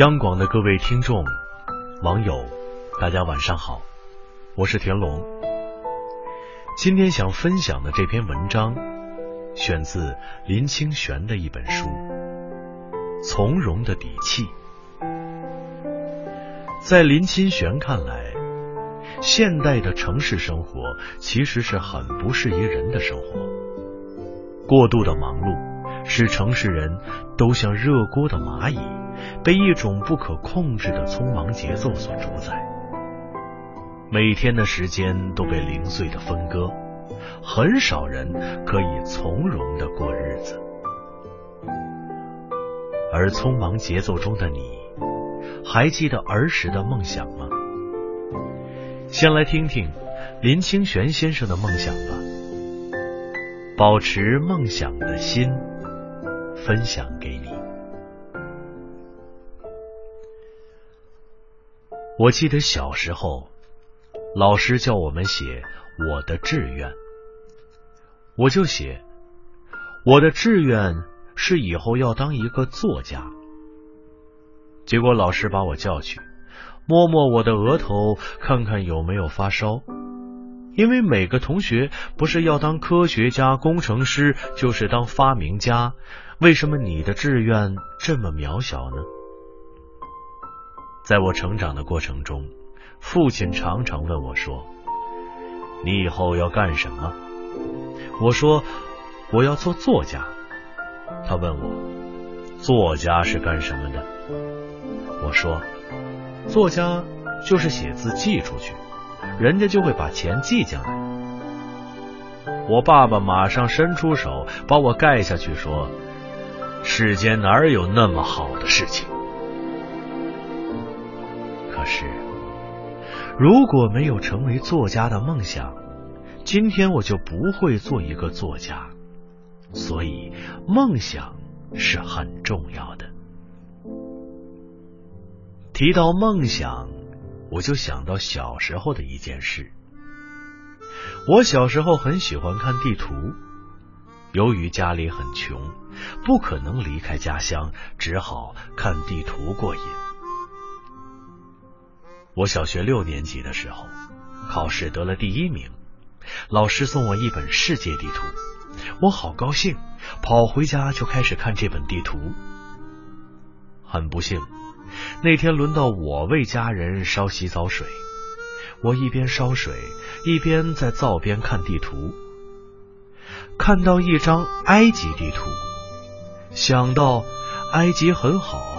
央广的各位听众、网友，大家晚上好，我是田龙。今天想分享的这篇文章，选自林清玄的一本书《从容的底气》。在林清玄看来，现代的城市生活其实是很不适宜人的生活。过度的忙碌，使城市人都像热锅的蚂蚁，被一种不可控制的匆忙节奏所主宰。每天的时间都被零碎的分割，很少人可以从容的过日子。而匆忙节奏中的你。还记得儿时的梦想吗？先来听听林清玄先生的梦想吧。保持梦想的心，分享给你。我记得小时候，老师叫我们写我的志愿，我就写我的志愿是以后要当一个作家。结果老师把我叫去，摸摸我的额头，看看有没有发烧。因为每个同学不是要当科学家、工程师，就是当发明家，为什么你的志愿这么渺小呢？在我成长的过程中，父亲常常问我说：“你以后要干什么？”我说：“我要做作家。”他问我：“作家是干什么的？”我说：“作家就是写字寄出去，人家就会把钱寄进来。”我爸爸马上伸出手把我盖下去，说：“世间哪有那么好的事情？”是，如果没有成为作家的梦想，今天我就不会做一个作家。所以，梦想是很重要的。提到梦想，我就想到小时候的一件事。我小时候很喜欢看地图，由于家里很穷，不可能离开家乡，只好看地图过瘾。我小学六年级的时候，考试得了第一名，老师送我一本世界地图，我好高兴，跑回家就开始看这本地图。很不幸。那天轮到我为家人烧洗澡水，我一边烧水一边在灶边看地图，看到一张埃及地图，想到埃及很好，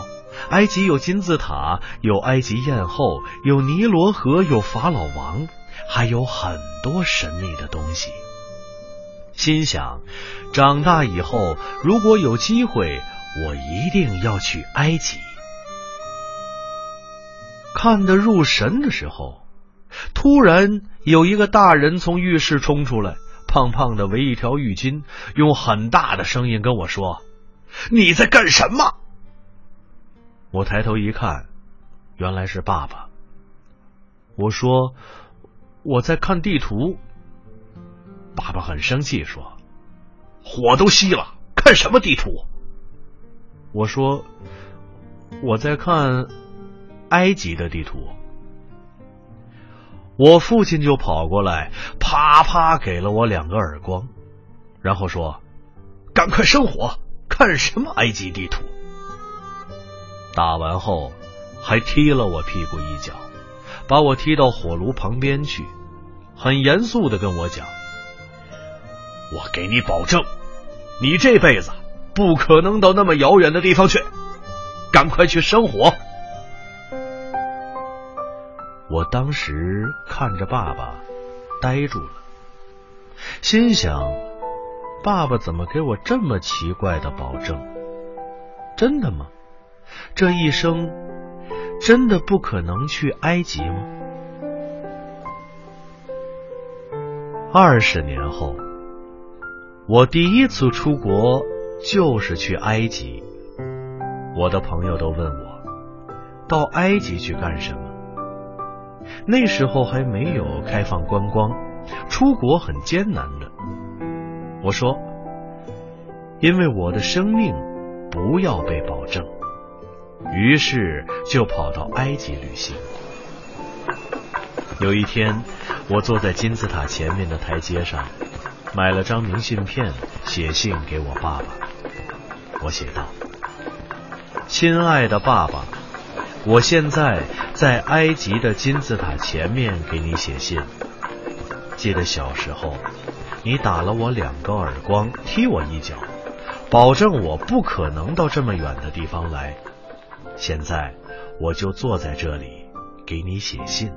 埃及有金字塔，有埃及艳后，有尼罗河，有法老王，还有很多神秘的东西。心想，长大以后如果有机会，我一定要去埃及。看得入神的时候，突然有一个大人从浴室冲出来，胖胖的围一条浴巾，用很大的声音跟我说：“你在干什么？”我抬头一看，原来是爸爸。我说：“我在看地图。”爸爸很生气，说：“火都熄了，看什么地图？”我说：“我在看。”埃及的地图，我父亲就跑过来，啪啪给了我两个耳光，然后说：“赶快生火，看什么埃及地图？”打完后，还踢了我屁股一脚，把我踢到火炉旁边去，很严肃的跟我讲：“我给你保证，你这辈子不可能到那么遥远的地方去，赶快去生火。”我当时看着爸爸，呆住了，心想：爸爸怎么给我这么奇怪的保证？真的吗？这一生真的不可能去埃及吗？二十年后，我第一次出国就是去埃及。我的朋友都问我，到埃及去干什么？那时候还没有开放观光，出国很艰难的。我说，因为我的生命不要被保证，于是就跑到埃及旅行。有一天，我坐在金字塔前面的台阶上，买了张明信片，写信给我爸爸。我写道：“亲爱的爸爸，我现在在埃及的金字塔前面给你写信。记得小时候，你打了我两个耳光，踢我一脚，保证我不可能到这么远的地方来。现在，我就坐在这里给你写信。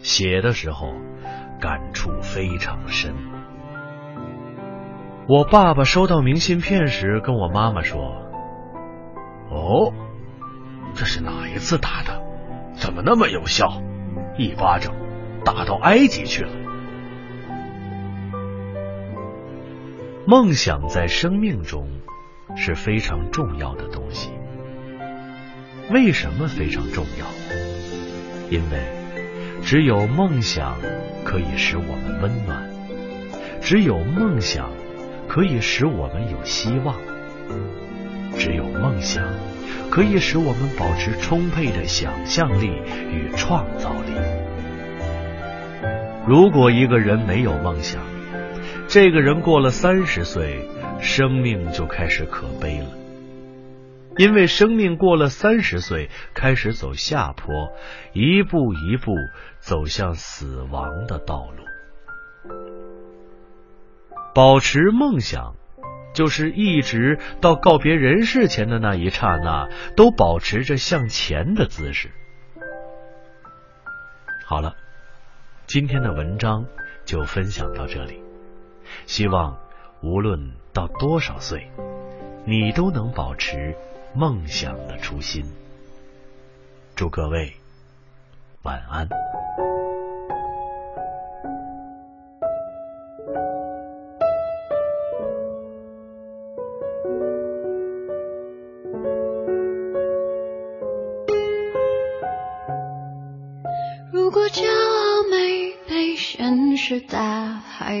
写的时候，感触非常深。”我爸爸收到明信片时，跟我妈妈说：“哦，这是哪一次打的？怎么那么有效？一巴掌打到埃及去了。”梦想在生命中是非常重要的东西。为什么非常重要？因为只有梦想可以使我们温暖，只有梦想。可以使我们有希望。只有梦想可以使我们保持充沛的想象力与创造力。如果一个人没有梦想，这个人过了三十岁，生命就开始可悲了。因为生命过了三十岁，开始走下坡，一步一步走向死亡的道路。保持梦想，就是一直到告别人世前的那一刹那，都保持着向前的姿势。好了，今天的文章就分享到这里。希望无论到多少岁，你都能保持梦想的初心。祝各位晚安。如果骄傲没被现实大海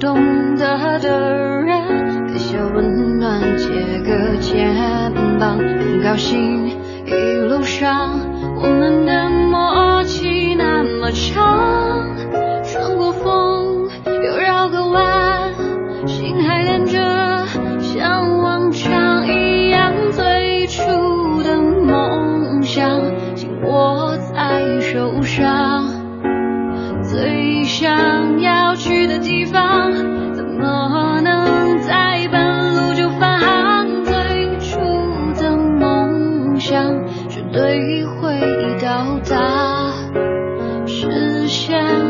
懂得的人，给些温暖，借个肩膀，很高兴一路上我们的默契那么长。对回到达实现